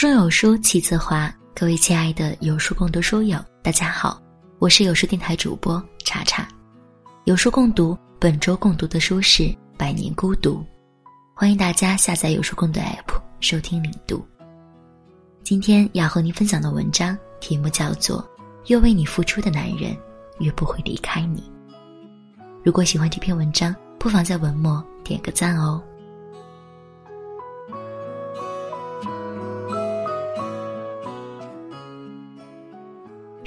中有书气自华，各位亲爱的有书共读书友，大家好，我是有书电台主播查查。有书共读本周共读的书是《百年孤独》，欢迎大家下载有书共读 APP 收听领读。今天要和您分享的文章题目叫做《越为你付出的男人越不会离开你》。如果喜欢这篇文章，不妨在文末点个赞哦。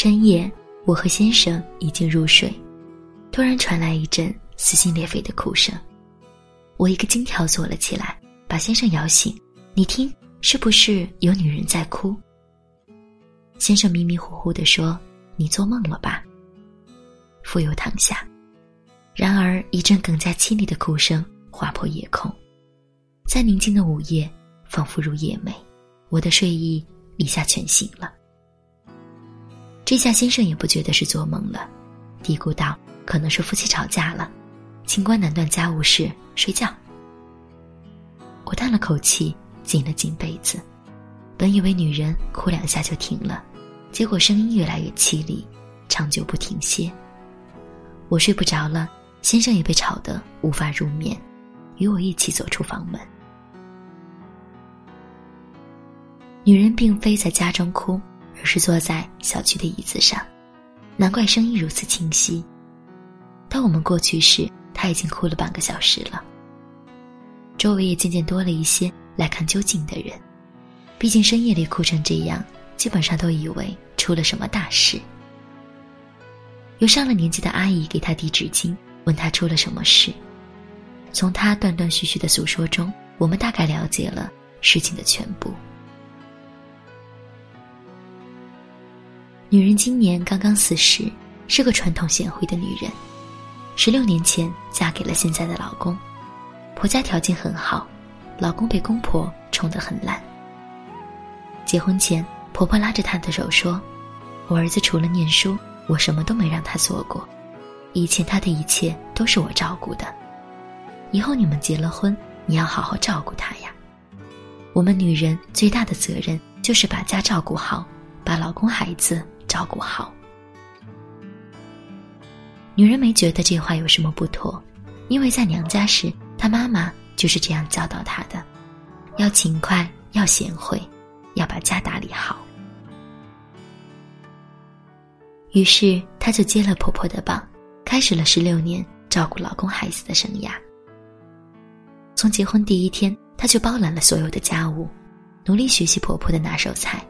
深夜，我和先生已经入睡，突然传来一阵撕心裂肺的哭声，我一个惊跳坐了起来，把先生摇醒。你听，是不是有女人在哭？先生迷迷糊糊地说：“你做梦了吧？”复又躺下。然而，一阵更加凄厉的哭声划破夜空，在宁静的午夜，仿佛如夜寐，我的睡意一下全醒了。这下先生也不觉得是做梦了，嘀咕道：“可能是夫妻吵架了，清官难断家务事，睡觉。”我叹了口气，紧了紧被子。本以为女人哭两下就停了，结果声音越来越凄厉，长久不停歇。我睡不着了，先生也被吵得无法入眠，与我一起走出房门。女人并非在家中哭。而是坐在小区的椅子上，难怪声音如此清晰。当我们过去时，他已经哭了半个小时了。周围也渐渐多了一些来看究竟的人，毕竟深夜里哭成这样，基本上都以为出了什么大事。有上了年纪的阿姨给他递纸巾，问他出了什么事。从他断断续续的诉说中，我们大概了解了事情的全部。女人今年刚刚四十，是个传统贤惠的女人。十六年前嫁给了现在的老公，婆家条件很好，老公被公婆宠得很烂。结婚前，婆婆拉着她的手说：“我儿子除了念书，我什么都没让他做过，以前他的一切都是我照顾的。以后你们结了婚，你要好好照顾他呀。我们女人最大的责任就是把家照顾好，把老公孩子。”照顾好。女人没觉得这话有什么不妥，因为在娘家时，她妈妈就是这样教导她的：要勤快，要贤惠，要把家打理好。于是，她就接了婆婆的棒，开始了十六年照顾老公孩子的生涯。从结婚第一天，她就包揽了所有的家务，努力学习婆婆的拿手菜。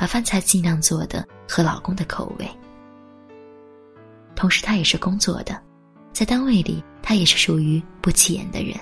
把饭菜尽量做的合老公的口味。同时，她也是工作的，在单位里，她也是属于不起眼的人，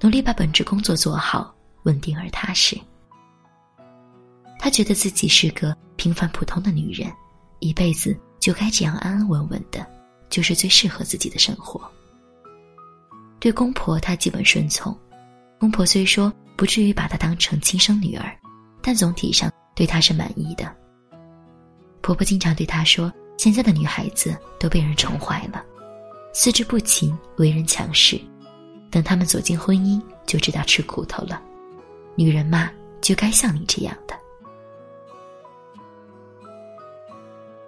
努力把本职工作做好，稳定而踏实。她觉得自己是个平凡普通的女人，一辈子就该这样安安稳稳的，就是最适合自己的生活。对公婆，她基本顺从。公婆虽说不至于把她当成亲生女儿，但总体上。对她是满意的。婆婆经常对她说：“现在的女孩子都被人宠坏了，四肢不勤，为人强势。等他们走进婚姻，就知道吃苦头了。女人嘛，就该像你这样的。”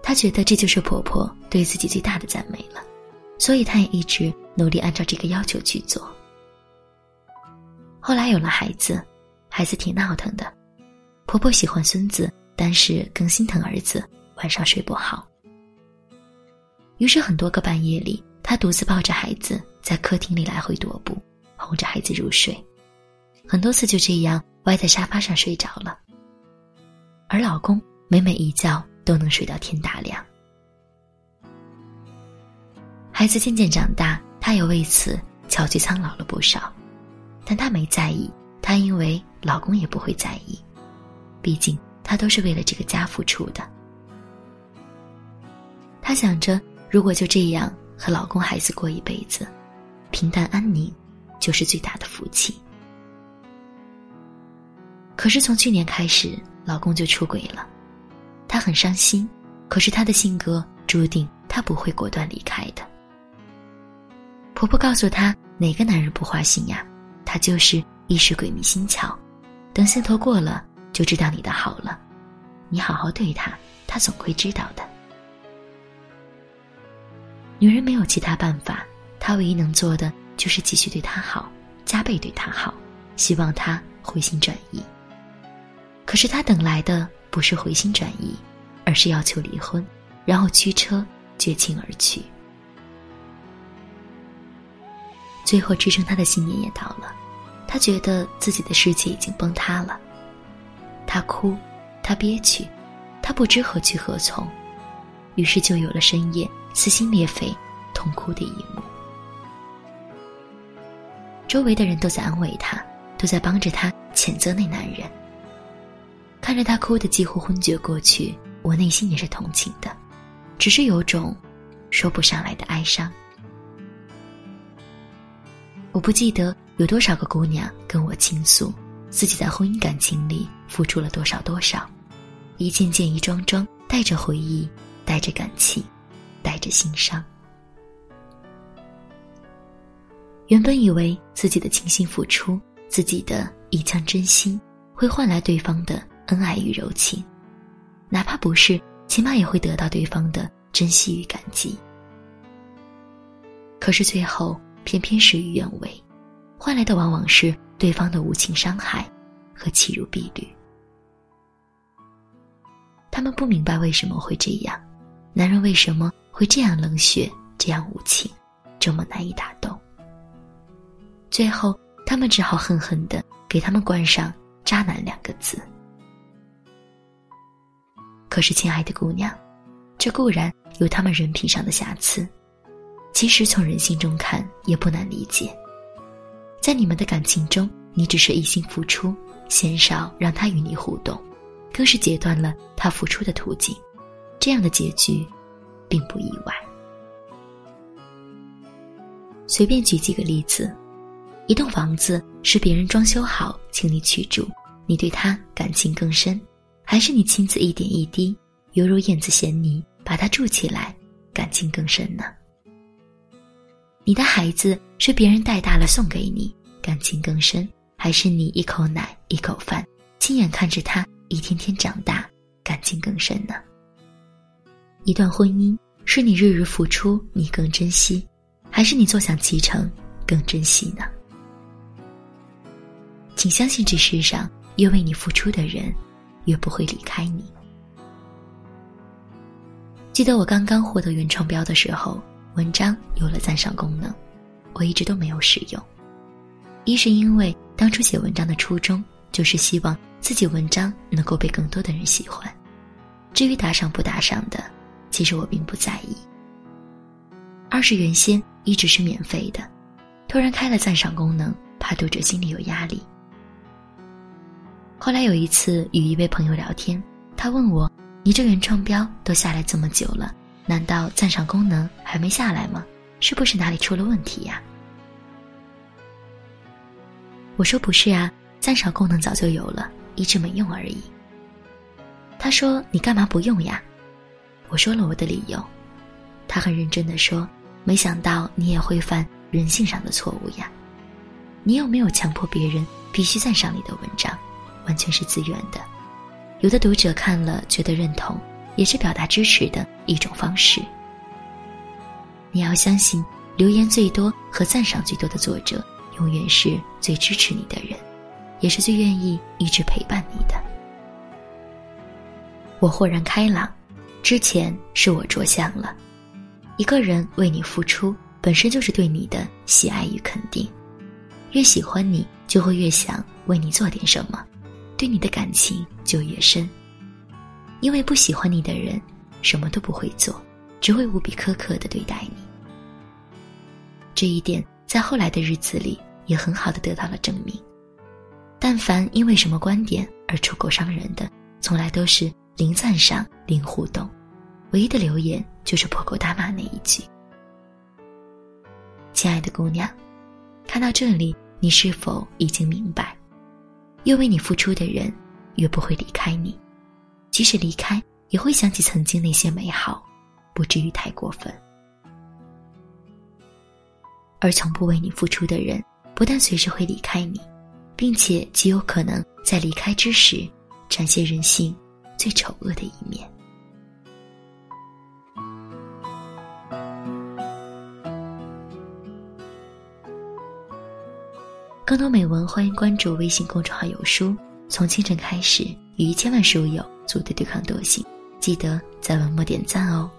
她觉得这就是婆婆对自己最大的赞美了，所以她也一直努力按照这个要求去做。后来有了孩子，孩子挺闹腾的。婆婆喜欢孙子，但是更心疼儿子，晚上睡不好。于是很多个半夜里，她独自抱着孩子在客厅里来回踱步，哄着孩子入睡。很多次就这样歪在沙发上睡着了。而老公每每一觉都能睡到天大亮。孩子渐渐长大，她也为此憔悴苍老了不少，但她没在意，她因为老公也不会在意。毕竟，她都是为了这个家付出的。她想着，如果就这样和老公、孩子过一辈子，平淡安宁，就是最大的福气。可是从去年开始，老公就出轨了，她很伤心。可是她的性格注定她不会果断离开的。婆婆告诉她：“哪个男人不花心呀？他就是一时鬼迷心窍，等兴头过了。”就知道你的好了。你好好对他，他总会知道的。女人没有其他办法，她唯一能做的就是继续对他好，加倍对他好，希望他回心转意。可是他等来的不是回心转意，而是要求离婚，然后驱车绝情而去。最后支撑他的信念也到了，他觉得自己的世界已经崩塌了。他哭，他憋屈，他不知何去何从，于是就有了深夜撕心裂肺、痛哭的一幕。周围的人都在安慰他，都在帮着他谴责那男人。看着他哭得几乎昏厥过去，我内心也是同情的，只是有种说不上来的哀伤。我不记得有多少个姑娘跟我倾诉，自己在婚姻感情里付出了多少多少，一件件一桩桩，带着回忆，带着感情，带着心伤。原本以为自己的倾心付出，自己的一腔真心，会换来对方的恩爱与柔情，哪怕不是，起码也会得到对方的珍惜与感激。可是最后。偏偏事与愿违，换来的往往是对方的无情伤害和弃如敝履。他们不明白为什么会这样，男人为什么会这样冷血、这样无情，这么难以打动。最后，他们只好狠狠的给他们冠上“渣男”两个字。可是，亲爱的姑娘，这固然有他们人品上的瑕疵。其实从人性中看也不难理解，在你们的感情中，你只是一心付出，鲜少让他与你互动，更是截断了他付出的途径，这样的结局，并不意外。随便举几个例子，一栋房子是别人装修好请你去住，你对他感情更深，还是你亲自一点一滴，犹如燕子衔泥把它筑起来，感情更深呢？你的孩子是别人带大了送给你，感情更深，还是你一口奶一口饭，亲眼看着他一天天长大，感情更深呢？一段婚姻是你日日付出，你更珍惜，还是你坐享其成，更珍惜呢？请相信，这世上越为你付出的人，越不会离开你。记得我刚刚获得原创标的时候。文章有了赞赏功能，我一直都没有使用。一是因为当初写文章的初衷就是希望自己文章能够被更多的人喜欢，至于打赏不打赏的，其实我并不在意。二是原先一直是免费的，突然开了赞赏功能，怕读者心里有压力。后来有一次与一位朋友聊天，他问我：“你这原创标都下来这么久了？”难道赞赏功能还没下来吗？是不是哪里出了问题呀？我说不是啊，赞赏功能早就有了，一直没用而已。他说你干嘛不用呀？我说了我的理由。他很认真的说，没想到你也会犯人性上的错误呀。你有没有强迫别人必须赞赏你的文章？完全是自愿的。有的读者看了觉得认同。也是表达支持的一种方式。你要相信，留言最多和赞赏最多的作者，永远是最支持你的人，也是最愿意一直陪伴你的。我豁然开朗，之前是我着相了。一个人为你付出，本身就是对你的喜爱与肯定。越喜欢你，就会越想为你做点什么，对你的感情就越深。因为不喜欢你的人，什么都不会做，只会无比苛刻的对待你。这一点在后来的日子里也很好的得到了证明。但凡因为什么观点而出口伤人的，从来都是零赞赏、零互动，唯一的留言就是破口大骂那一句。亲爱的姑娘，看到这里，你是否已经明白，越为你付出的人，越不会离开你。即使离开，也会想起曾经那些美好，不至于太过分。而从不为你付出的人，不但随时会离开你，并且极有可能在离开之时，展现人性最丑恶的一面。更多美文，欢迎关注微信公众号“有书”。从清晨开始，与一千万书友组队对抗惰性。记得在文末点赞哦。